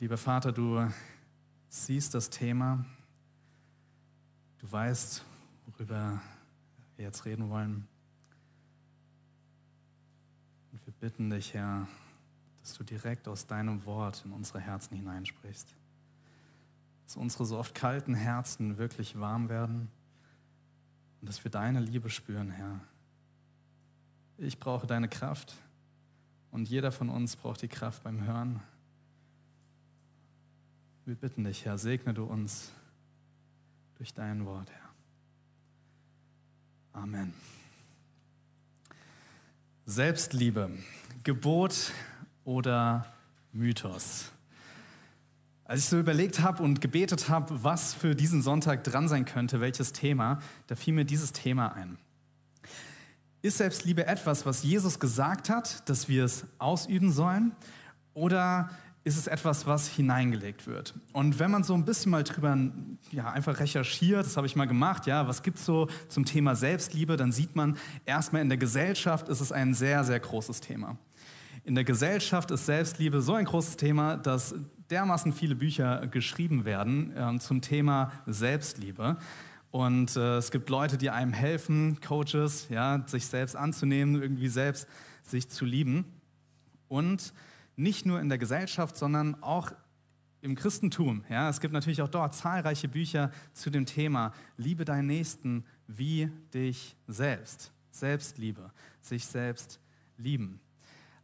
Lieber Vater, du siehst das Thema, du weißt, worüber wir jetzt reden wollen. Und wir bitten dich, Herr, dass du direkt aus deinem Wort in unsere Herzen hineinsprichst. Dass unsere so oft kalten Herzen wirklich warm werden und dass wir deine Liebe spüren, Herr. Ich brauche deine Kraft und jeder von uns braucht die Kraft beim Hören. Wir bitten dich, Herr, segne du uns durch dein Wort, Herr. Amen. Selbstliebe, Gebot oder Mythos? Als ich so überlegt habe und gebetet habe, was für diesen Sonntag dran sein könnte, welches Thema, da fiel mir dieses Thema ein. Ist Selbstliebe etwas, was Jesus gesagt hat, dass wir es ausüben sollen? Oder ist es etwas, was hineingelegt wird? Und wenn man so ein bisschen mal drüber ja, einfach recherchiert, das habe ich mal gemacht, ja, was gibt es so zum Thema Selbstliebe, dann sieht man erstmal in der Gesellschaft ist es ein sehr, sehr großes Thema. In der Gesellschaft ist Selbstliebe so ein großes Thema, dass dermaßen viele Bücher geschrieben werden äh, zum Thema Selbstliebe. Und äh, es gibt Leute, die einem helfen, Coaches, ja, sich selbst anzunehmen, irgendwie selbst sich zu lieben. Und nicht nur in der Gesellschaft, sondern auch im Christentum. Ja, es gibt natürlich auch dort zahlreiche Bücher zu dem Thema Liebe deinen Nächsten wie dich selbst. Selbstliebe, sich selbst lieben.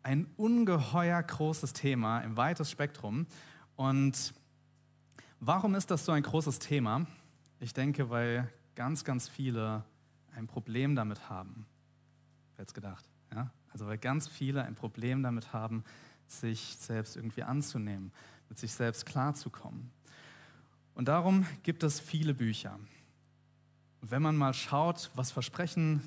Ein ungeheuer großes Thema im weitesten Spektrum. Und warum ist das so ein großes Thema? Ich denke, weil ganz, ganz viele ein Problem damit haben. Wer hätte gedacht? Ja? Also weil ganz viele ein Problem damit haben, sich selbst irgendwie anzunehmen, mit sich selbst klarzukommen. Und darum gibt es viele Bücher. wenn man mal schaut, was versprechen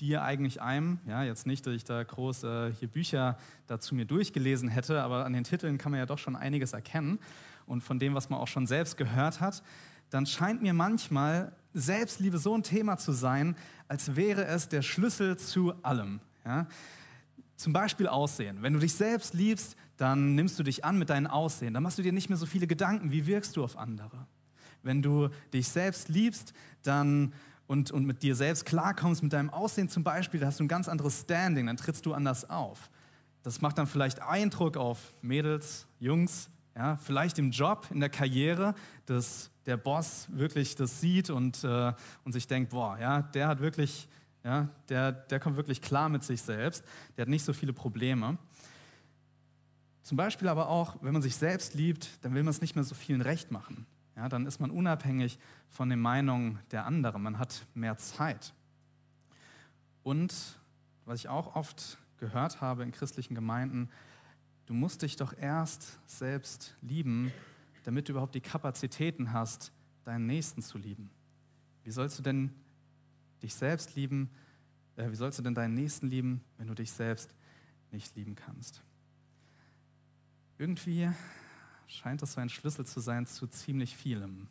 die eigentlich einem, ja, jetzt nicht, dass ich da groß äh, hier Bücher dazu mir durchgelesen hätte, aber an den Titeln kann man ja doch schon einiges erkennen und von dem, was man auch schon selbst gehört hat, dann scheint mir manchmal Selbstliebe so ein Thema zu sein, als wäre es der Schlüssel zu allem. Ja? Zum Beispiel Aussehen. Wenn du dich selbst liebst, dann nimmst du dich an mit deinem Aussehen. Dann machst du dir nicht mehr so viele Gedanken, wie wirkst du auf andere. Wenn du dich selbst liebst, dann und, und mit dir selbst klarkommst, mit deinem Aussehen zum Beispiel, da hast du ein ganz anderes Standing, dann trittst du anders auf. Das macht dann vielleicht Eindruck auf Mädels, Jungs, ja, vielleicht im Job, in der Karriere, dass der Boss wirklich das sieht und, äh, und sich denkt, boah, ja, der hat wirklich, ja, der, der kommt wirklich klar mit sich selbst, der hat nicht so viele Probleme. Zum Beispiel aber auch, wenn man sich selbst liebt, dann will man es nicht mehr so vielen recht machen. Ja, dann ist man unabhängig von den Meinungen der anderen. Man hat mehr Zeit. Und was ich auch oft gehört habe in christlichen Gemeinden, du musst dich doch erst selbst lieben, damit du überhaupt die Kapazitäten hast, deinen Nächsten zu lieben. Wie sollst du denn dich selbst lieben? Äh, wie sollst du denn deinen Nächsten lieben, wenn du dich selbst nicht lieben kannst? Irgendwie scheint das so ein Schlüssel zu sein zu ziemlich vielem.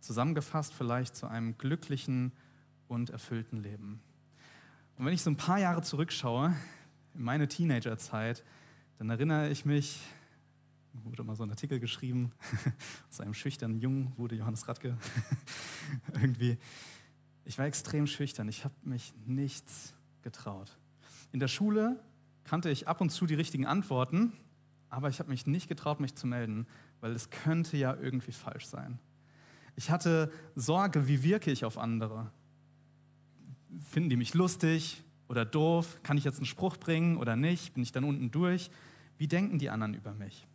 Zusammengefasst vielleicht zu einem glücklichen und erfüllten Leben. Und wenn ich so ein paar Jahre zurückschaue, in meine Teenagerzeit, dann erinnere ich mich, wurde mal so ein Artikel geschrieben, aus einem schüchternen Jungen wurde Johannes Radke irgendwie. Ich war extrem schüchtern, ich habe mich nichts getraut. In der Schule kannte ich ab und zu die richtigen Antworten, aber ich habe mich nicht getraut, mich zu melden, weil es könnte ja irgendwie falsch sein. Ich hatte Sorge, wie wirke ich auf andere? Finden die mich lustig oder doof? Kann ich jetzt einen Spruch bringen oder nicht? Bin ich dann unten durch? Wie denken die anderen über mich?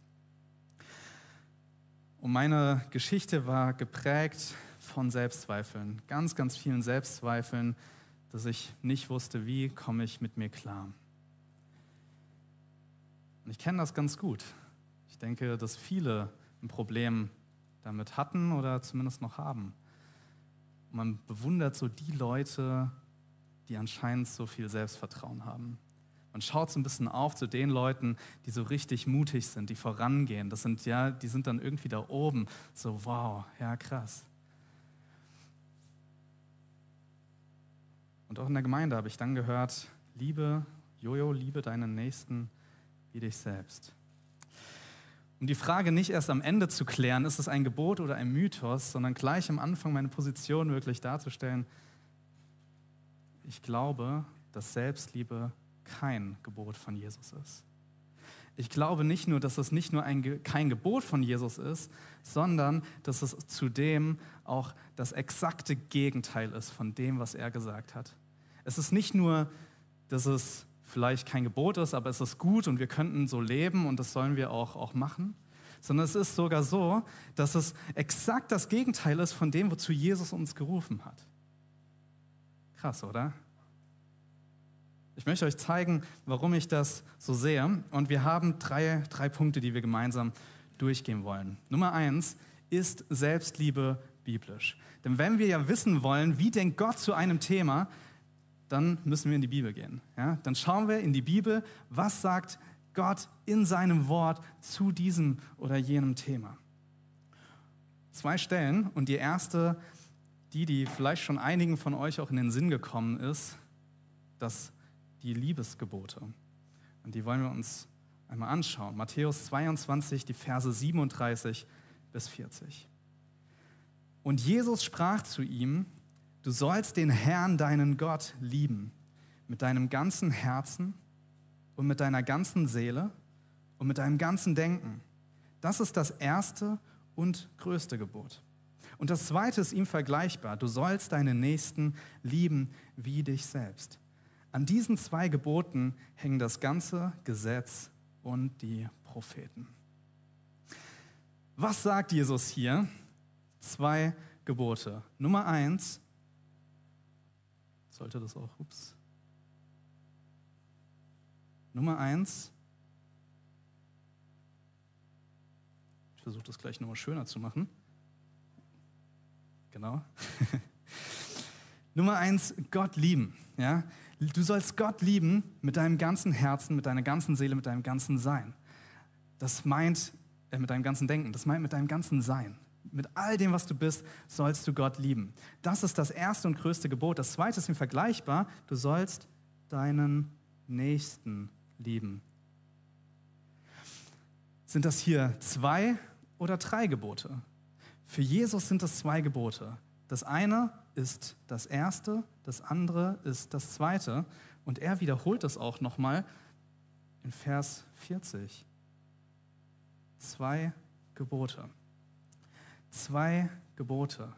Und meine Geschichte war geprägt von Selbstzweifeln, ganz, ganz vielen Selbstzweifeln, dass ich nicht wusste, wie komme ich mit mir klar. Und ich kenne das ganz gut. Ich denke, dass viele ein Problem damit hatten oder zumindest noch haben. Man bewundert so die Leute, die anscheinend so viel Selbstvertrauen haben. Man schaut so ein bisschen auf zu den Leuten, die so richtig mutig sind, die vorangehen. Das sind ja, die sind dann irgendwie da oben. So, wow, ja, krass. Und auch in der Gemeinde habe ich dann gehört, liebe, Jojo, liebe deinen Nächsten wie dich selbst. um die Frage nicht erst am Ende zu klären, ist es ein Gebot oder ein Mythos, sondern gleich am Anfang meine Position wirklich darzustellen. Ich glaube, dass Selbstliebe kein Gebot von Jesus ist. Ich glaube nicht nur, dass es nicht nur ein, kein Gebot von Jesus ist, sondern dass es zudem auch das exakte Gegenteil ist von dem, was er gesagt hat. Es ist nicht nur, dass es vielleicht kein Gebot ist, aber es ist gut und wir könnten so leben und das sollen wir auch, auch machen, sondern es ist sogar so, dass es exakt das Gegenteil ist von dem, wozu Jesus uns gerufen hat. Krass, oder? Ich möchte euch zeigen, warum ich das so sehe. Und wir haben drei, drei Punkte, die wir gemeinsam durchgehen wollen. Nummer eins ist Selbstliebe biblisch. Denn wenn wir ja wissen wollen, wie denkt Gott zu einem Thema, dann müssen wir in die Bibel gehen. Ja? Dann schauen wir in die Bibel, was sagt Gott in seinem Wort zu diesem oder jenem Thema. Zwei Stellen und die erste, die, die vielleicht schon einigen von euch auch in den Sinn gekommen ist, das die Liebesgebote. Und die wollen wir uns einmal anschauen. Matthäus 22, die Verse 37 bis 40. Und Jesus sprach zu ihm, Du sollst den Herrn, deinen Gott, lieben mit deinem ganzen Herzen und mit deiner ganzen Seele und mit deinem ganzen Denken. Das ist das erste und größte Gebot. Und das zweite ist ihm vergleichbar. Du sollst deinen Nächsten lieben wie dich selbst. An diesen zwei Geboten hängen das ganze Gesetz und die Propheten. Was sagt Jesus hier? Zwei Gebote. Nummer eins, sollte das auch, ups. Nummer eins. Ich versuche das gleich nochmal schöner zu machen. Genau. Nummer eins, Gott lieben. Ja? Du sollst Gott lieben mit deinem ganzen Herzen, mit deiner ganzen Seele, mit deinem ganzen Sein. Das meint, äh, mit deinem ganzen Denken, das meint mit deinem ganzen Sein mit all dem, was du bist, sollst du Gott lieben. Das ist das erste und größte Gebot. Das zweite ist ihm vergleichbar. Du sollst deinen Nächsten lieben. Sind das hier zwei oder drei Gebote? Für Jesus sind das zwei Gebote. Das eine ist das erste, das andere ist das zweite. Und er wiederholt es auch nochmal in Vers 40. Zwei Gebote. Zwei Gebote,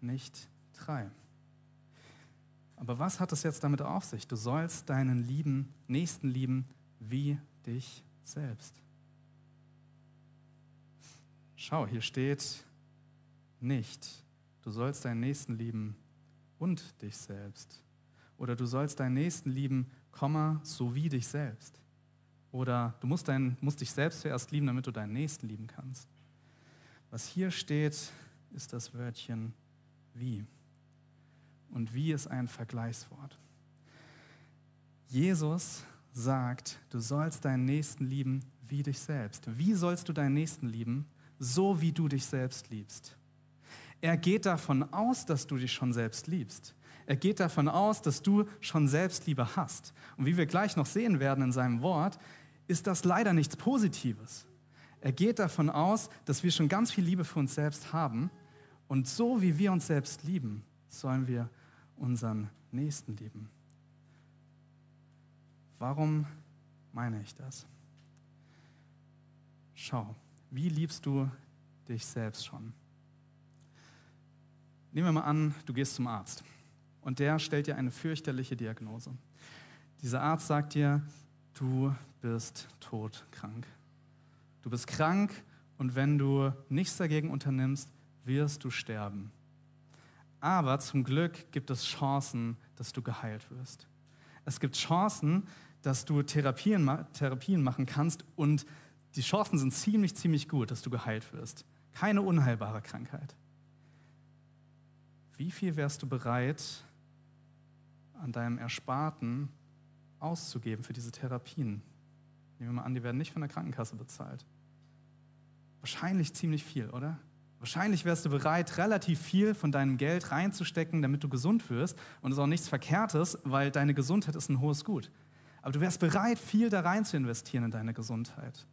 nicht drei. Aber was hat es jetzt damit auf sich? Du sollst deinen lieben Nächsten lieben wie dich selbst. Schau, hier steht nicht, du sollst deinen Nächsten lieben und dich selbst. Oder du sollst deinen Nächsten lieben, Komma, so wie dich selbst. Oder du musst, dein, musst dich selbst zuerst lieben, damit du deinen Nächsten lieben kannst. Was hier steht, ist das Wörtchen wie. Und wie ist ein Vergleichswort. Jesus sagt, du sollst deinen Nächsten lieben wie dich selbst. Wie sollst du deinen Nächsten lieben? So wie du dich selbst liebst. Er geht davon aus, dass du dich schon selbst liebst. Er geht davon aus, dass du schon Selbstliebe hast. Und wie wir gleich noch sehen werden in seinem Wort, ist das leider nichts Positives. Er geht davon aus, dass wir schon ganz viel Liebe für uns selbst haben. Und so wie wir uns selbst lieben, sollen wir unseren Nächsten lieben. Warum meine ich das? Schau, wie liebst du dich selbst schon? Nehmen wir mal an, du gehst zum Arzt und der stellt dir eine fürchterliche Diagnose. Dieser Arzt sagt dir, du bist todkrank. Du bist krank und wenn du nichts dagegen unternimmst, wirst du sterben. Aber zum Glück gibt es Chancen, dass du geheilt wirst. Es gibt Chancen, dass du Therapien, Therapien machen kannst und die Chancen sind ziemlich, ziemlich gut, dass du geheilt wirst. Keine unheilbare Krankheit. Wie viel wärst du bereit, an deinem Ersparten auszugeben für diese Therapien? Nehmen wir mal an, die werden nicht von der Krankenkasse bezahlt. Wahrscheinlich ziemlich viel, oder? Wahrscheinlich wärst du bereit, relativ viel von deinem Geld reinzustecken, damit du gesund wirst. Und es ist auch nichts Verkehrtes, weil deine Gesundheit ist ein hohes Gut. Aber du wärst bereit, viel da rein zu investieren in deine Gesundheit.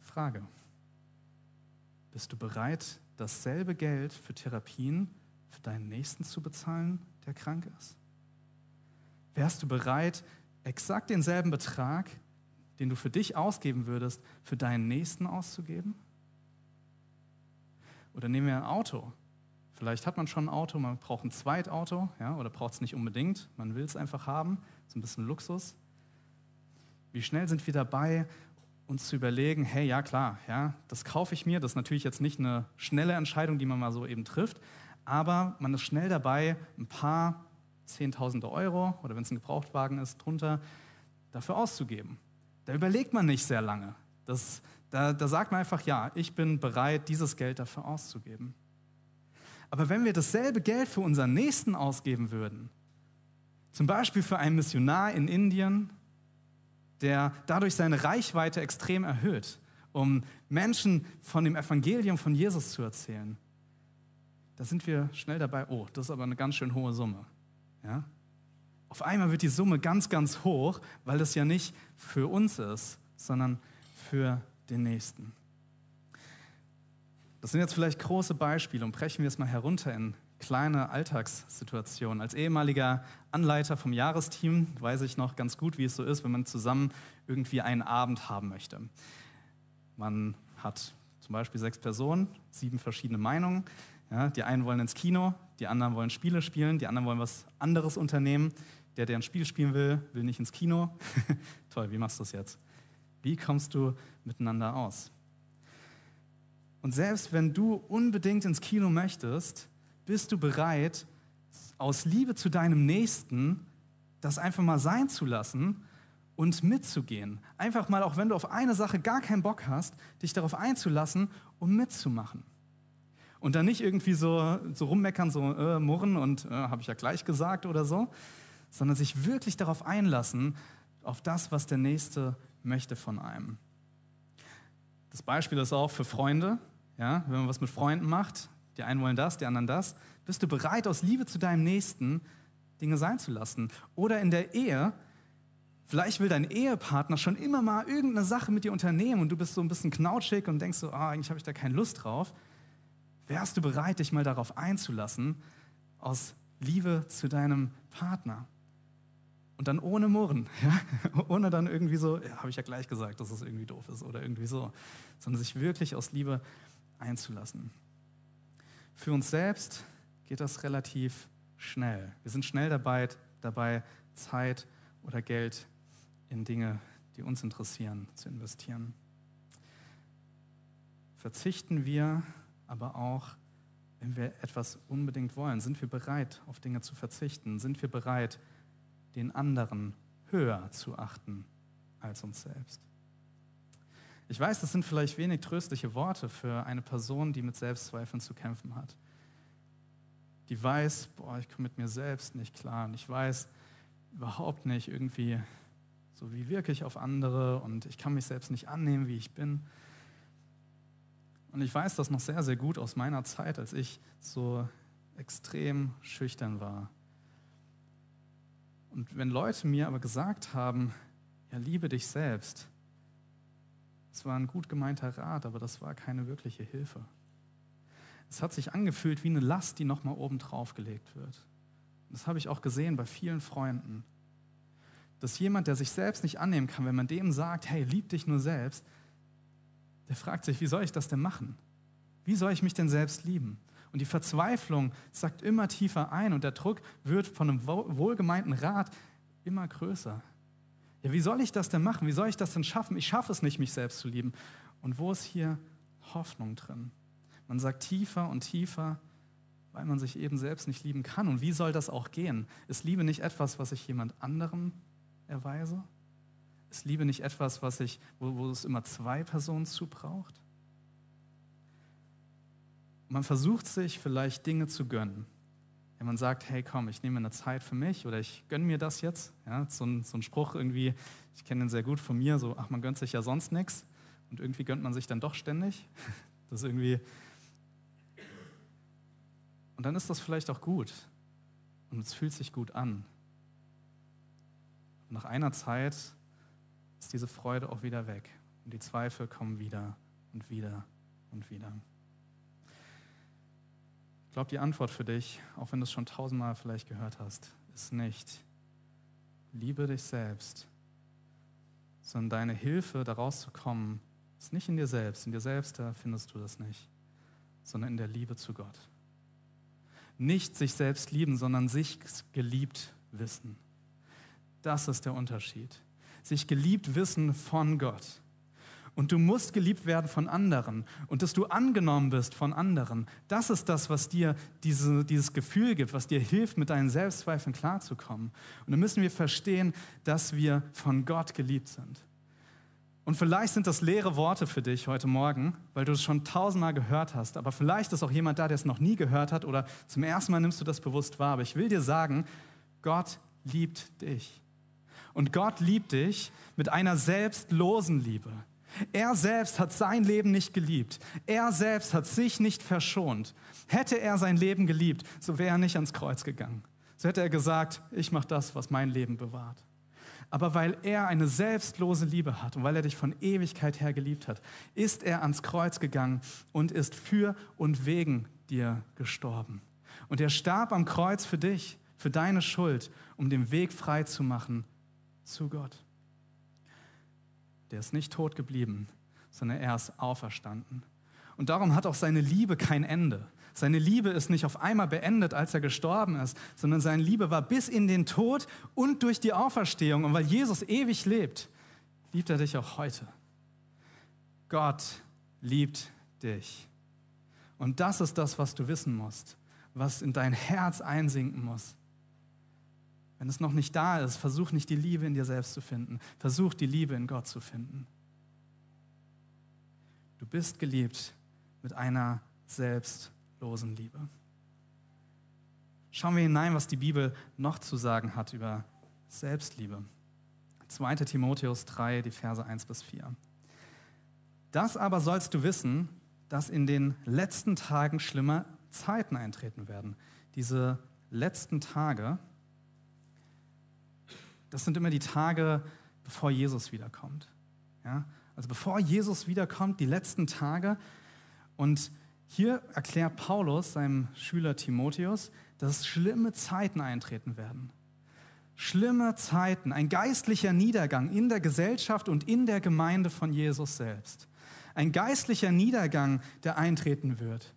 Frage. Bist du bereit, dasselbe Geld für Therapien für deinen Nächsten zu bezahlen, der krank ist? Wärst du bereit, exakt denselben Betrag, den du für dich ausgeben würdest, für deinen Nächsten auszugeben? Oder nehmen wir ein Auto. Vielleicht hat man schon ein Auto, man braucht ein Zweitauto, ja, oder braucht es nicht unbedingt, man will es einfach haben, so ein bisschen Luxus. Wie schnell sind wir dabei, uns zu überlegen, hey, ja klar, ja, das kaufe ich mir, das ist natürlich jetzt nicht eine schnelle Entscheidung, die man mal so eben trifft, aber man ist schnell dabei, ein paar Zehntausende Euro oder wenn es ein Gebrauchtwagen ist, drunter dafür auszugeben. Da überlegt man nicht sehr lange. Das, da, da sagt man einfach, ja, ich bin bereit, dieses Geld dafür auszugeben. Aber wenn wir dasselbe Geld für unseren Nächsten ausgeben würden, zum Beispiel für einen Missionar in Indien, der dadurch seine Reichweite extrem erhöht, um Menschen von dem Evangelium von Jesus zu erzählen, da sind wir schnell dabei, oh, das ist aber eine ganz schön hohe Summe. Ja? Auf einmal wird die Summe ganz, ganz hoch, weil das ja nicht für uns ist, sondern für den Nächsten. Das sind jetzt vielleicht große Beispiele und brechen wir es mal herunter in kleine Alltagssituationen. Als ehemaliger Anleiter vom Jahresteam weiß ich noch ganz gut, wie es so ist, wenn man zusammen irgendwie einen Abend haben möchte. Man hat zum Beispiel sechs Personen, sieben verschiedene Meinungen. Ja, die einen wollen ins Kino, die anderen wollen Spiele spielen, die anderen wollen was anderes unternehmen. Der, der ein Spiel spielen will, will nicht ins Kino. Toll, wie machst du das jetzt? Wie kommst du miteinander aus? Und selbst wenn du unbedingt ins Kino möchtest, bist du bereit, aus Liebe zu deinem Nächsten das einfach mal sein zu lassen und mitzugehen. Einfach mal, auch wenn du auf eine Sache gar keinen Bock hast, dich darauf einzulassen, um mitzumachen. Und dann nicht irgendwie so, so rummeckern, so äh, murren und äh, habe ich ja gleich gesagt oder so, sondern sich wirklich darauf einlassen, auf das, was der Nächste möchte von einem. Das Beispiel ist auch für Freunde. Ja, wenn man was mit Freunden macht, die einen wollen das, die anderen das, bist du bereit, aus Liebe zu deinem Nächsten Dinge sein zu lassen. Oder in der Ehe, vielleicht will dein Ehepartner schon immer mal irgendeine Sache mit dir unternehmen und du bist so ein bisschen knautschig und denkst so, oh, eigentlich habe ich da keine Lust drauf. Wärst du bereit, dich mal darauf einzulassen, aus Liebe zu deinem Partner? Und dann ohne Murren, ja? ohne dann irgendwie so, ja, habe ich ja gleich gesagt, dass es irgendwie doof ist oder irgendwie so, sondern sich wirklich aus Liebe einzulassen. Für uns selbst geht das relativ schnell. Wir sind schnell dabei, dabei Zeit oder Geld in Dinge, die uns interessieren, zu investieren. Verzichten wir aber auch, wenn wir etwas unbedingt wollen? Sind wir bereit, auf Dinge zu verzichten? Sind wir bereit, den anderen höher zu achten als uns selbst? Ich weiß, das sind vielleicht wenig tröstliche Worte für eine Person, die mit Selbstzweifeln zu kämpfen hat. Die weiß, boah, ich komme mit mir selbst nicht klar und ich weiß überhaupt nicht irgendwie, so wie wirke ich auf andere und ich kann mich selbst nicht annehmen, wie ich bin. Und ich weiß das noch sehr, sehr gut aus meiner Zeit, als ich so extrem schüchtern war. Und wenn Leute mir aber gesagt haben, ja, liebe dich selbst, es war ein gut gemeinter Rat, aber das war keine wirkliche Hilfe. Es hat sich angefühlt wie eine Last, die nochmal oben drauf gelegt wird. Das habe ich auch gesehen bei vielen Freunden. Dass jemand, der sich selbst nicht annehmen kann, wenn man dem sagt, hey, lieb dich nur selbst, der fragt sich, wie soll ich das denn machen? Wie soll ich mich denn selbst lieben? Und die Verzweiflung sagt immer tiefer ein und der Druck wird von einem wohlgemeinten Rat immer größer. Ja, wie soll ich das denn machen? Wie soll ich das denn schaffen? Ich schaffe es nicht, mich selbst zu lieben. Und wo ist hier Hoffnung drin? Man sagt tiefer und tiefer, weil man sich eben selbst nicht lieben kann. Und wie soll das auch gehen? Ist Liebe nicht etwas, was ich jemand anderem erweise? Ist Liebe nicht etwas, was ich, wo, wo es immer zwei Personen zu braucht? Man versucht sich vielleicht Dinge zu gönnen wenn man sagt, hey komm, ich nehme eine Zeit für mich oder ich gönne mir das jetzt. Ja, so, ein, so ein Spruch irgendwie, ich kenne den sehr gut von mir, so, ach, man gönnt sich ja sonst nichts und irgendwie gönnt man sich dann doch ständig. Das irgendwie. Und dann ist das vielleicht auch gut und es fühlt sich gut an. Und nach einer Zeit ist diese Freude auch wieder weg. Und die Zweifel kommen wieder und wieder und wieder. Ich glaube, die Antwort für dich, auch wenn du es schon tausendmal vielleicht gehört hast, ist nicht, liebe dich selbst, sondern deine Hilfe, daraus zu kommen, ist nicht in dir selbst. In dir selbst, da findest du das nicht, sondern in der Liebe zu Gott. Nicht sich selbst lieben, sondern sich geliebt wissen. Das ist der Unterschied. Sich geliebt wissen von Gott. Und du musst geliebt werden von anderen. Und dass du angenommen bist von anderen, das ist das, was dir diese, dieses Gefühl gibt, was dir hilft, mit deinen Selbstzweifeln klarzukommen. Und dann müssen wir verstehen, dass wir von Gott geliebt sind. Und vielleicht sind das leere Worte für dich heute Morgen, weil du es schon tausendmal gehört hast. Aber vielleicht ist auch jemand da, der es noch nie gehört hat oder zum ersten Mal nimmst du das bewusst wahr. Aber ich will dir sagen, Gott liebt dich. Und Gott liebt dich mit einer selbstlosen Liebe. Er selbst hat sein Leben nicht geliebt. Er selbst hat sich nicht verschont. Hätte er sein Leben geliebt, so wäre er nicht ans Kreuz gegangen. So hätte er gesagt, ich mache das, was mein Leben bewahrt. Aber weil er eine selbstlose Liebe hat und weil er dich von Ewigkeit her geliebt hat, ist er ans Kreuz gegangen und ist für und wegen dir gestorben. Und er starb am Kreuz für dich, für deine Schuld, um den Weg frei zu machen zu Gott. Der ist nicht tot geblieben, sondern er ist auferstanden. Und darum hat auch seine Liebe kein Ende. Seine Liebe ist nicht auf einmal beendet, als er gestorben ist, sondern seine Liebe war bis in den Tod und durch die Auferstehung. Und weil Jesus ewig lebt, liebt er dich auch heute. Gott liebt dich. Und das ist das, was du wissen musst, was in dein Herz einsinken muss. Wenn es noch nicht da ist, versuch nicht die Liebe in dir selbst zu finden. Versuch die Liebe in Gott zu finden. Du bist geliebt mit einer selbst losen Liebe. Schauen wir hinein, was die Bibel noch zu sagen hat über Selbstliebe. 2. Timotheus 3, die Verse 1 bis 4. Das aber sollst du wissen, dass in den letzten Tagen schlimme Zeiten eintreten werden. Diese letzten Tage, das sind immer die Tage, bevor Jesus wiederkommt. Ja? Also bevor Jesus wiederkommt, die letzten Tage. Und hier erklärt Paulus seinem Schüler Timotheus, dass schlimme Zeiten eintreten werden. Schlimme Zeiten, ein geistlicher Niedergang in der Gesellschaft und in der Gemeinde von Jesus selbst. Ein geistlicher Niedergang, der eintreten wird.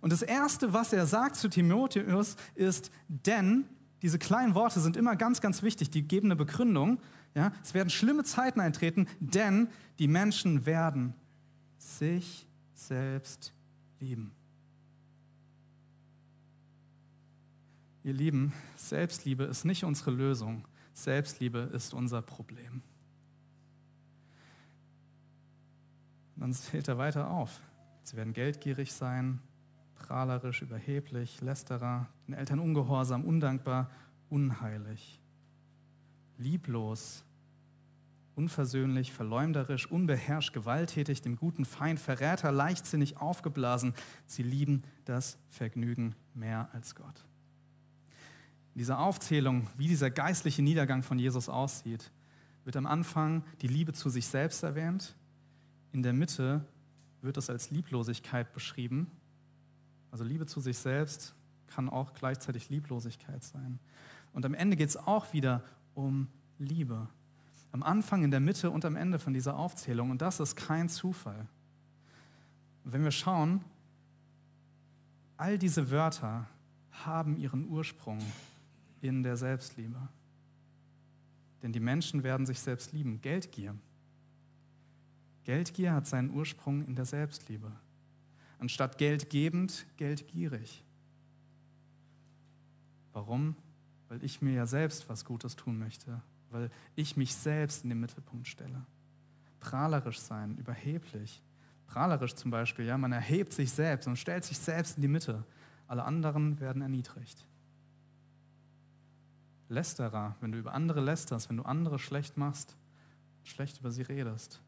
Und das Erste, was er sagt zu Timotheus, ist, denn, diese kleinen Worte sind immer ganz, ganz wichtig, die geben eine Begründung. Ja? Es werden schlimme Zeiten eintreten, denn die Menschen werden sich selbst lieben. Ihr Lieben, Selbstliebe ist nicht unsere Lösung. Selbstliebe ist unser Problem. Und dann zählt er weiter auf. Sie werden geldgierig sein, prahlerisch, überheblich, lästerer, den Eltern ungehorsam, undankbar, unheilig, lieblos, unversöhnlich, verleumderisch, unbeherrscht, gewalttätig, dem guten Feind, Verräter, leichtsinnig, aufgeblasen. Sie lieben das Vergnügen mehr als Gott. In dieser Aufzählung, wie dieser geistliche Niedergang von Jesus aussieht, wird am Anfang die Liebe zu sich selbst erwähnt. In der Mitte wird es als Lieblosigkeit beschrieben. Also Liebe zu sich selbst kann auch gleichzeitig Lieblosigkeit sein. Und am Ende geht es auch wieder um Liebe am Anfang, in der Mitte und am Ende von dieser Aufzählung. Und das ist kein Zufall. Wenn wir schauen, all diese Wörter haben ihren Ursprung in der Selbstliebe. Denn die Menschen werden sich selbst lieben. Geldgier. Geldgier hat seinen Ursprung in der Selbstliebe. Anstatt geldgebend, geldgierig. Warum? Weil ich mir ja selbst was Gutes tun möchte weil ich mich selbst in den Mittelpunkt stelle. Prahlerisch sein, überheblich. Prahlerisch zum Beispiel, ja, man erhebt sich selbst und stellt sich selbst in die Mitte. Alle anderen werden erniedrigt. Lästerer, wenn du über andere lästerst, wenn du andere schlecht machst, schlecht über sie redest,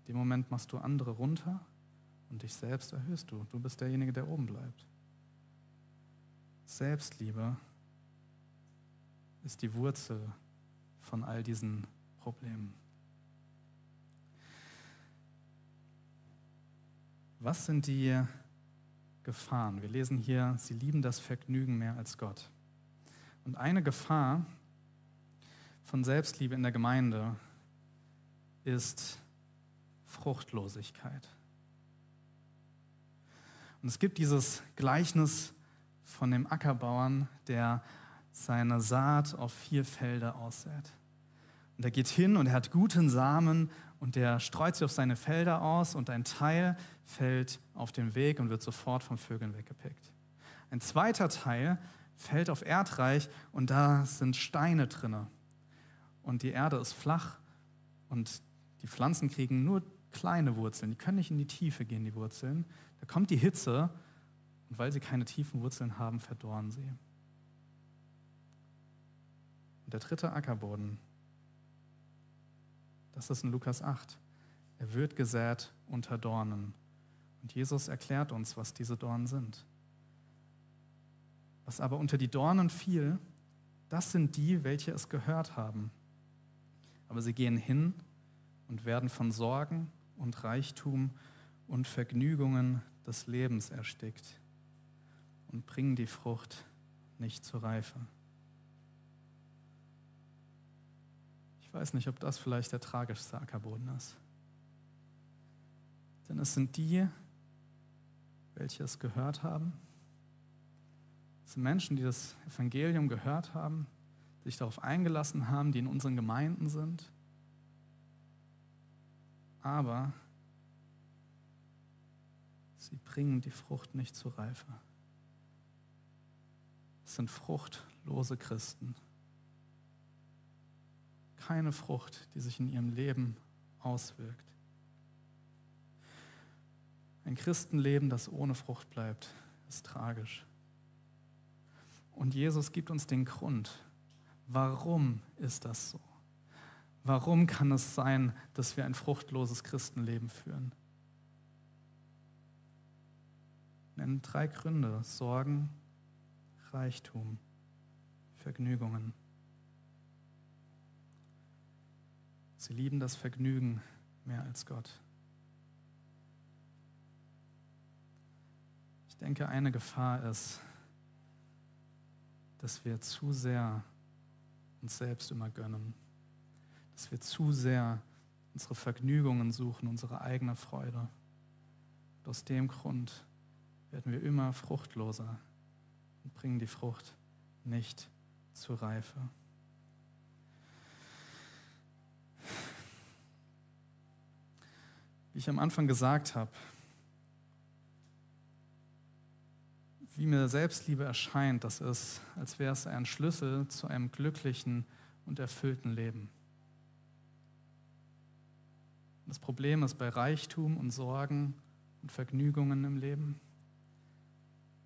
in dem Moment machst du andere runter und dich selbst erhöhst du. Du bist derjenige, der oben bleibt. Selbstliebe ist die Wurzel von all diesen Problemen. Was sind die Gefahren? Wir lesen hier, sie lieben das Vergnügen mehr als Gott. Und eine Gefahr von Selbstliebe in der Gemeinde ist Fruchtlosigkeit. Und es gibt dieses Gleichnis von dem Ackerbauern, der seine Saat auf vier Felder aussät. Und er geht hin und er hat guten Samen und der streut sie auf seine Felder aus und ein Teil fällt auf den Weg und wird sofort von Vögeln weggepickt. Ein zweiter Teil fällt auf Erdreich und da sind Steine drinne. Und die Erde ist flach und die Pflanzen kriegen nur kleine Wurzeln. Die können nicht in die Tiefe gehen, die Wurzeln. Da kommt die Hitze und weil sie keine tiefen Wurzeln haben, verdorren sie. Und der dritte Ackerboden, das ist in Lukas 8. Er wird gesät unter Dornen. Und Jesus erklärt uns, was diese Dornen sind. Was aber unter die Dornen fiel, das sind die, welche es gehört haben. Aber sie gehen hin und werden von Sorgen und Reichtum und Vergnügungen des Lebens erstickt und bringen die Frucht nicht zur Reife. Ich weiß nicht, ob das vielleicht der tragischste Ackerboden ist. Denn es sind die, welche es gehört haben. Es sind Menschen, die das Evangelium gehört haben, sich darauf eingelassen haben, die in unseren Gemeinden sind. Aber sie bringen die Frucht nicht zur Reife. Es sind fruchtlose Christen. Keine Frucht, die sich in ihrem Leben auswirkt. Ein Christenleben, das ohne Frucht bleibt, ist tragisch. Und Jesus gibt uns den Grund. Warum ist das so? Warum kann es sein, dass wir ein fruchtloses Christenleben führen? Nennen drei Gründe. Sorgen, Reichtum, Vergnügungen. Sie lieben das Vergnügen mehr als Gott. Ich denke, eine Gefahr ist, dass wir zu sehr uns selbst immer gönnen, dass wir zu sehr unsere Vergnügungen suchen, unsere eigene Freude. Und aus dem Grund werden wir immer fruchtloser und bringen die Frucht nicht zur Reife. Wie ich am Anfang gesagt habe, wie mir Selbstliebe erscheint, das ist, als wäre es ein Schlüssel zu einem glücklichen und erfüllten Leben. Das Problem ist bei Reichtum und Sorgen und Vergnügungen im Leben,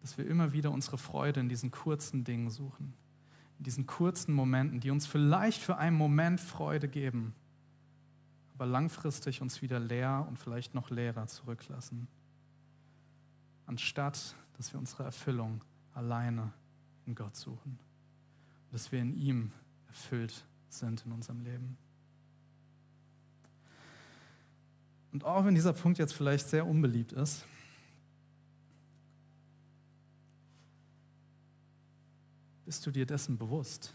dass wir immer wieder unsere Freude in diesen kurzen Dingen suchen, in diesen kurzen Momenten, die uns vielleicht für einen Moment Freude geben, aber langfristig uns wieder leer und vielleicht noch leerer zurücklassen, anstatt dass wir unsere Erfüllung alleine in Gott suchen, dass wir in ihm erfüllt sind in unserem Leben. Und auch wenn dieser Punkt jetzt vielleicht sehr unbeliebt ist, bist du dir dessen bewusst?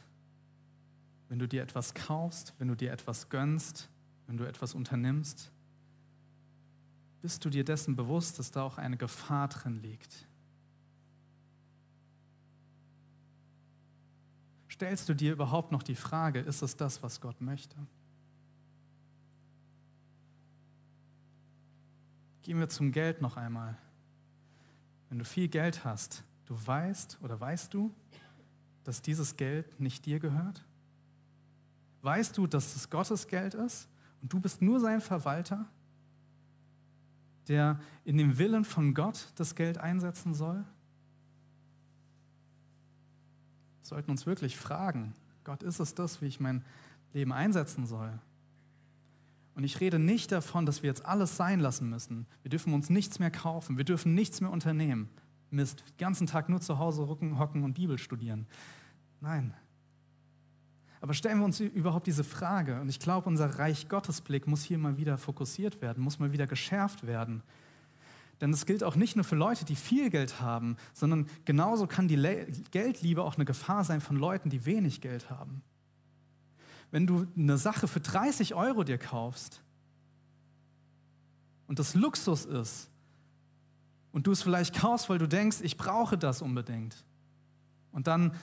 Wenn du dir etwas kaufst, wenn du dir etwas gönnst, wenn du etwas unternimmst, bist du dir dessen bewusst, dass da auch eine Gefahr drin liegt? Stellst du dir überhaupt noch die Frage, ist es das, was Gott möchte? Gehen wir zum Geld noch einmal. Wenn du viel Geld hast, du weißt oder weißt du, dass dieses Geld nicht dir gehört? Weißt du, dass es Gottes Geld ist und du bist nur sein Verwalter, der in dem Willen von Gott das Geld einsetzen soll? Wir sollten uns wirklich fragen, Gott, ist es das, wie ich mein Leben einsetzen soll? Und ich rede nicht davon, dass wir jetzt alles sein lassen müssen. Wir dürfen uns nichts mehr kaufen, wir dürfen nichts mehr unternehmen. Mist, den ganzen Tag nur zu Hause hocken und Bibel studieren. Nein. Aber stellen wir uns überhaupt diese Frage, und ich glaube, unser Reich Gottes Blick muss hier mal wieder fokussiert werden, muss mal wieder geschärft werden, denn es gilt auch nicht nur für Leute, die viel Geld haben, sondern genauso kann die Le Geldliebe auch eine Gefahr sein von Leuten, die wenig Geld haben. Wenn du eine Sache für 30 Euro dir kaufst und das Luxus ist und du es vielleicht kaufst, weil du denkst, ich brauche das unbedingt, und dann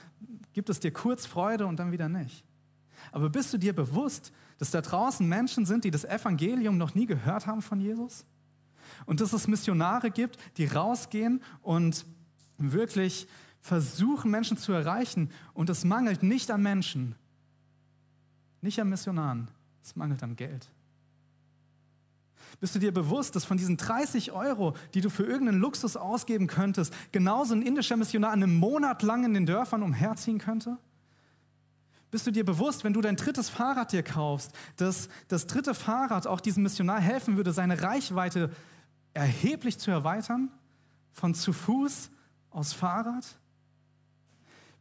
gibt es dir kurz Freude und dann wieder nicht. Aber bist du dir bewusst, dass da draußen Menschen sind, die das Evangelium noch nie gehört haben von Jesus? Und dass es Missionare gibt, die rausgehen und wirklich versuchen, Menschen zu erreichen. Und es mangelt nicht an Menschen, nicht an Missionaren, es mangelt an Geld. Bist du dir bewusst, dass von diesen 30 Euro, die du für irgendeinen Luxus ausgeben könntest, genauso ein indischer Missionar einen Monat lang in den Dörfern umherziehen könnte? Bist du dir bewusst, wenn du dein drittes Fahrrad dir kaufst, dass das dritte Fahrrad auch diesem Missionar helfen würde, seine Reichweite erheblich zu erweitern? Von zu Fuß aus Fahrrad?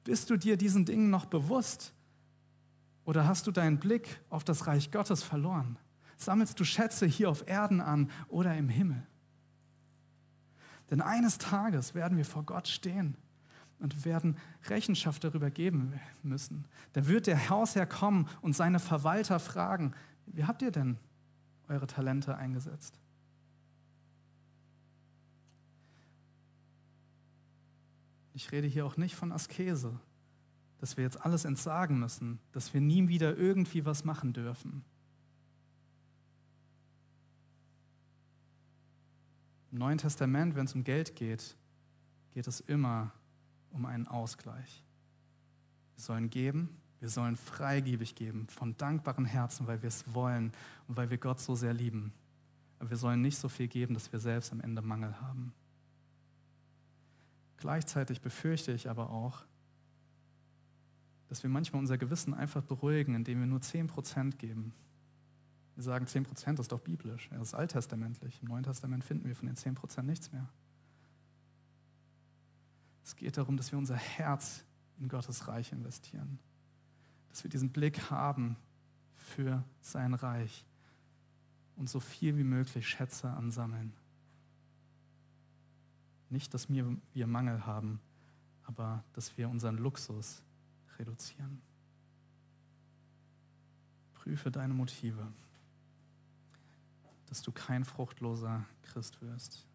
Bist du dir diesen Dingen noch bewusst? Oder hast du deinen Blick auf das Reich Gottes verloren? Sammelst du Schätze hier auf Erden an oder im Himmel? Denn eines Tages werden wir vor Gott stehen und werden Rechenschaft darüber geben müssen. Da wird der Hausherr kommen und seine Verwalter fragen, wie habt ihr denn eure Talente eingesetzt? Ich rede hier auch nicht von Askese, dass wir jetzt alles entsagen müssen, dass wir nie wieder irgendwie was machen dürfen. Im Neuen Testament, wenn es um Geld geht, geht es immer um einen Ausgleich. Wir sollen geben, wir sollen freigebig geben, von dankbaren Herzen, weil wir es wollen und weil wir Gott so sehr lieben. Aber wir sollen nicht so viel geben, dass wir selbst am Ende Mangel haben. Gleichzeitig befürchte ich aber auch, dass wir manchmal unser Gewissen einfach beruhigen, indem wir nur 10% geben. Wir sagen, 10% ist doch biblisch, das ist alttestamentlich. Im Neuen Testament finden wir von den 10% nichts mehr. Es geht darum, dass wir unser Herz in Gottes Reich investieren. Dass wir diesen Blick haben für sein Reich und so viel wie möglich Schätze ansammeln. Nicht, dass wir Mangel haben, aber dass wir unseren Luxus reduzieren. Prüfe deine Motive dass du kein fruchtloser Christ wirst.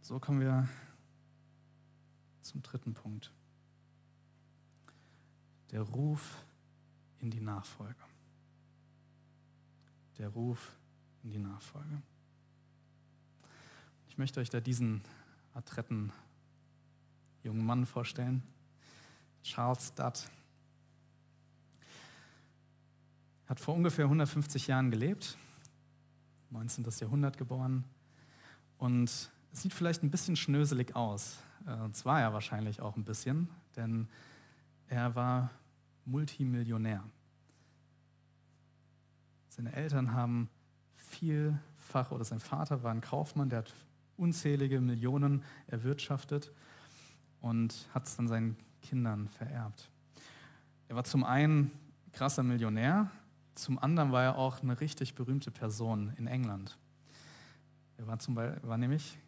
So kommen wir zum dritten Punkt. Der Ruf in die Nachfolge. Der Ruf in die Nachfolge. Ich möchte euch da diesen adretten jungen Mann vorstellen, Charles Dutt. Hat vor ungefähr 150 Jahren gelebt, 19. Jahrhundert geboren und sieht vielleicht ein bisschen schnöselig aus. Und äh, zwar er wahrscheinlich auch ein bisschen, denn er war Multimillionär. Seine Eltern haben vielfach, oder sein Vater war ein Kaufmann, der hat unzählige Millionen erwirtschaftet und hat es dann seinen Kindern vererbt. Er war zum einen krasser Millionär, zum anderen war er auch eine richtig berühmte Person in England. Er war, zum Beispiel, war nämlich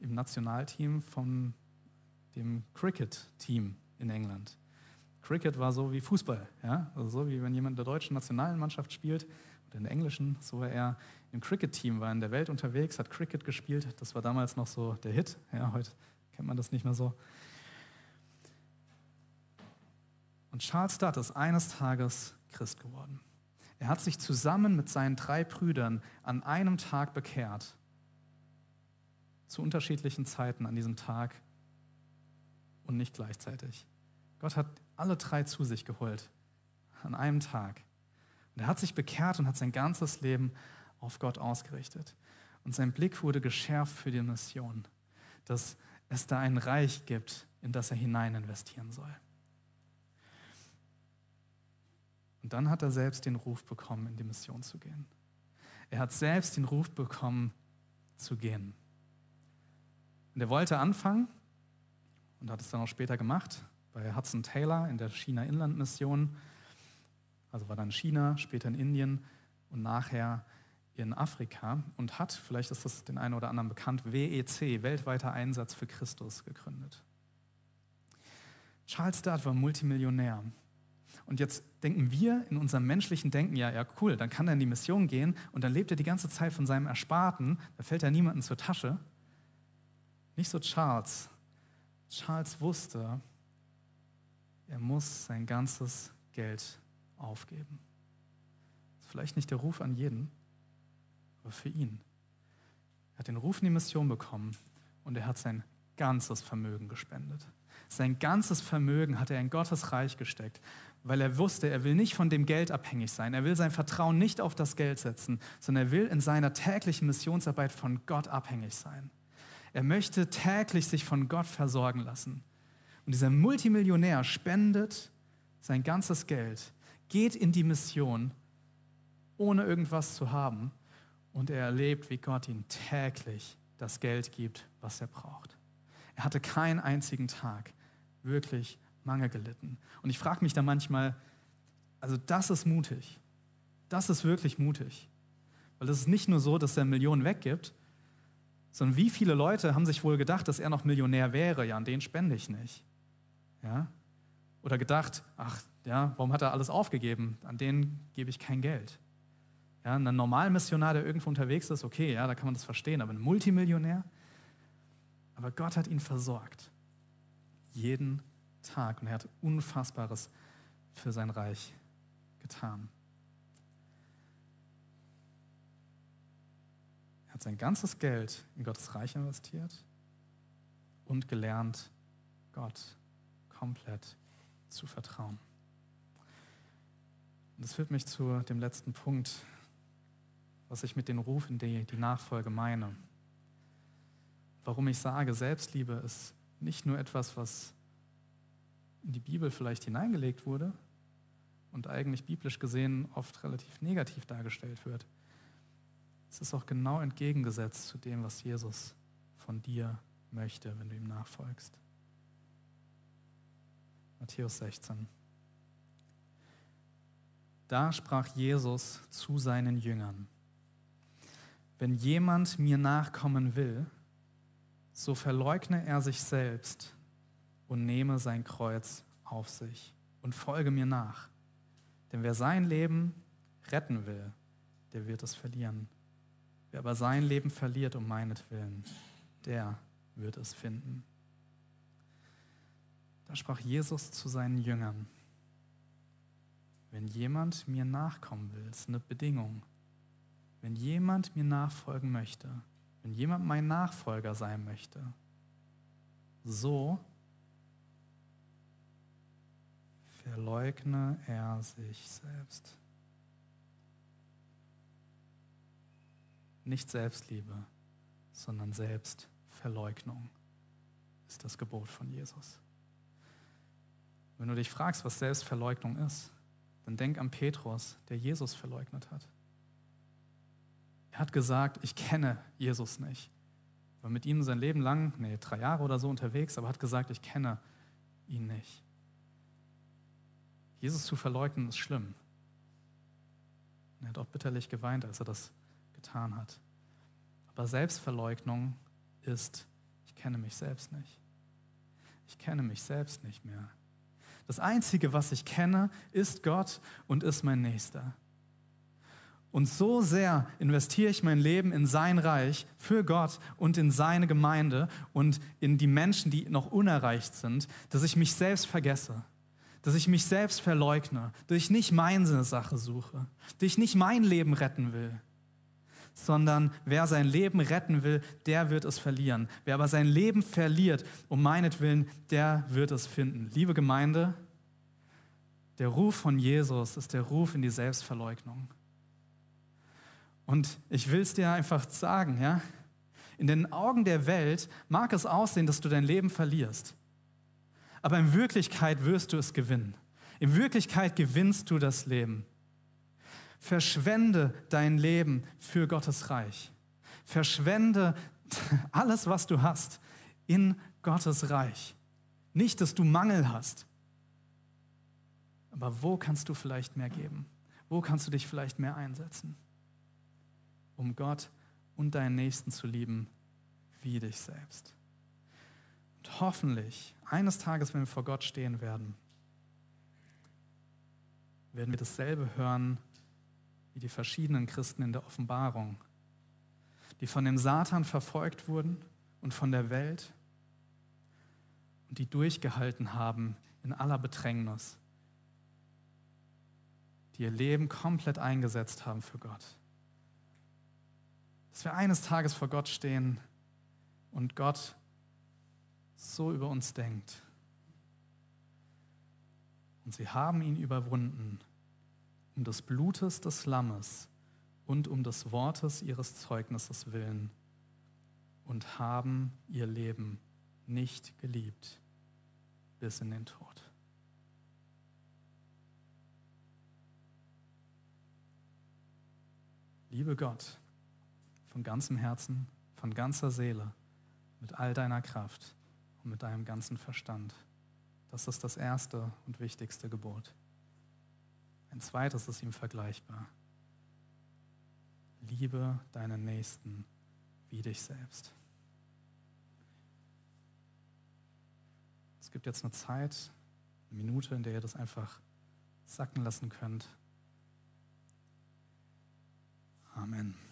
im Nationalteam von dem Cricket-Team in England. Cricket war so wie Fußball, ja? also so wie wenn jemand in der deutschen Nationalmannschaft spielt oder in der englischen, so war er im Cricket-Team, war in der Welt unterwegs, hat Cricket gespielt. Das war damals noch so der Hit. Ja, heute kennt man das nicht mehr so. Und Charles Dutt ist eines Tages Christ geworden. Er hat sich zusammen mit seinen drei Brüdern an einem Tag bekehrt. Zu unterschiedlichen Zeiten an diesem Tag und nicht gleichzeitig. Gott hat alle drei zu sich geholt an einem Tag. Und er hat sich bekehrt und hat sein ganzes Leben auf Gott ausgerichtet. Und sein Blick wurde geschärft für die Mission, dass es da ein Reich gibt, in das er hinein investieren soll. Und dann hat er selbst den Ruf bekommen, in die Mission zu gehen. Er hat selbst den Ruf bekommen, zu gehen. Und er wollte anfangen und hat es dann auch später gemacht, bei Hudson Taylor in der China-Inland-Mission. Also war dann in China, später in Indien und nachher in Afrika und hat, vielleicht ist das den einen oder anderen bekannt, WEC, Weltweiter Einsatz für Christus, gegründet. Charles Dart war Multimillionär. Und jetzt denken wir in unserem menschlichen Denken, ja, ja, cool, dann kann er in die Mission gehen und dann lebt er die ganze Zeit von seinem Ersparten, da fällt er niemandem zur Tasche. Nicht so Charles. Charles wusste, er muss sein ganzes Geld aufgeben. Das ist vielleicht nicht der Ruf an jeden, aber für ihn. Er hat den Ruf in die Mission bekommen und er hat sein ganzes Vermögen gespendet. Sein ganzes Vermögen hat er in Gottes Reich gesteckt, weil er wusste, er will nicht von dem Geld abhängig sein. Er will sein Vertrauen nicht auf das Geld setzen, sondern er will in seiner täglichen Missionsarbeit von Gott abhängig sein. Er möchte täglich sich von Gott versorgen lassen. Und dieser Multimillionär spendet sein ganzes Geld, geht in die Mission, ohne irgendwas zu haben. Und er erlebt, wie Gott ihm täglich das Geld gibt, was er braucht. Er hatte keinen einzigen Tag wirklich Mangel gelitten. Und ich frage mich da manchmal, also das ist mutig. Das ist wirklich mutig. Weil es ist nicht nur so, dass er Millionen weggibt, sondern wie viele Leute haben sich wohl gedacht, dass er noch Millionär wäre? Ja, an den spende ich nicht. Ja? Oder gedacht, ach, ja, warum hat er alles aufgegeben? An den gebe ich kein Geld. Ja, ein normaler Missionar, der irgendwo unterwegs ist, okay, ja, da kann man das verstehen, aber ein Multimillionär? Aber Gott hat ihn versorgt. Jeden Tag. Und er hat Unfassbares für sein Reich getan. hat sein ganzes Geld in Gottes Reich investiert und gelernt, Gott komplett zu vertrauen. Und das führt mich zu dem letzten Punkt, was ich mit den Rufen, die, die Nachfolge meine. Warum ich sage, Selbstliebe ist nicht nur etwas, was in die Bibel vielleicht hineingelegt wurde und eigentlich biblisch gesehen oft relativ negativ dargestellt wird, es ist auch genau entgegengesetzt zu dem, was Jesus von dir möchte, wenn du ihm nachfolgst. Matthäus 16. Da sprach Jesus zu seinen Jüngern, wenn jemand mir nachkommen will, so verleugne er sich selbst und nehme sein Kreuz auf sich und folge mir nach. Denn wer sein Leben retten will, der wird es verlieren. Wer aber sein Leben verliert um meinetwillen, der wird es finden. Da sprach Jesus zu seinen Jüngern, wenn jemand mir nachkommen will, ist eine Bedingung. Wenn jemand mir nachfolgen möchte, wenn jemand mein Nachfolger sein möchte, so verleugne er sich selbst. Nicht Selbstliebe, sondern Selbstverleugnung ist das Gebot von Jesus. Wenn du dich fragst, was Selbstverleugnung ist, dann denk an Petrus, der Jesus verleugnet hat. Er hat gesagt, ich kenne Jesus nicht. War mit ihm sein Leben lang, nee, drei Jahre oder so unterwegs, aber hat gesagt, ich kenne ihn nicht. Jesus zu verleugnen ist schlimm. Und er hat auch bitterlich geweint, als er das getan hat. Aber Selbstverleugnung ist, ich kenne mich selbst nicht. Ich kenne mich selbst nicht mehr. Das Einzige, was ich kenne, ist Gott und ist mein Nächster. Und so sehr investiere ich mein Leben in sein Reich für Gott und in seine Gemeinde und in die Menschen, die noch unerreicht sind, dass ich mich selbst vergesse, dass ich mich selbst verleugne, dass ich nicht meine Sache suche, dass ich nicht mein Leben retten will, sondern wer sein Leben retten will, der wird es verlieren. Wer aber sein Leben verliert, um meinetwillen, der wird es finden. Liebe Gemeinde, der Ruf von Jesus ist der Ruf in die Selbstverleugnung. Und ich will es dir einfach sagen, ja, in den Augen der Welt mag es aussehen, dass du dein Leben verlierst. Aber in Wirklichkeit wirst du es gewinnen. In Wirklichkeit gewinnst du das Leben. Verschwende dein Leben für Gottes Reich. Verschwende alles, was du hast, in Gottes Reich. Nicht, dass du Mangel hast, aber wo kannst du vielleicht mehr geben? Wo kannst du dich vielleicht mehr einsetzen? um Gott und deinen Nächsten zu lieben wie dich selbst. Und hoffentlich, eines Tages, wenn wir vor Gott stehen werden, werden wir dasselbe hören wie die verschiedenen Christen in der Offenbarung, die von dem Satan verfolgt wurden und von der Welt und die durchgehalten haben in aller Bedrängnis, die ihr Leben komplett eingesetzt haben für Gott. Dass wir eines Tages vor Gott stehen und Gott so über uns denkt. Und sie haben ihn überwunden um des Blutes des Lammes und um des Wortes ihres Zeugnisses willen und haben ihr Leben nicht geliebt bis in den Tod. Liebe Gott von ganzem Herzen, von ganzer Seele, mit all deiner Kraft und mit deinem ganzen Verstand. Das ist das erste und wichtigste Gebot. Ein zweites ist ihm vergleichbar. Liebe deinen Nächsten wie dich selbst. Es gibt jetzt eine Zeit, eine Minute, in der ihr das einfach sacken lassen könnt. Amen.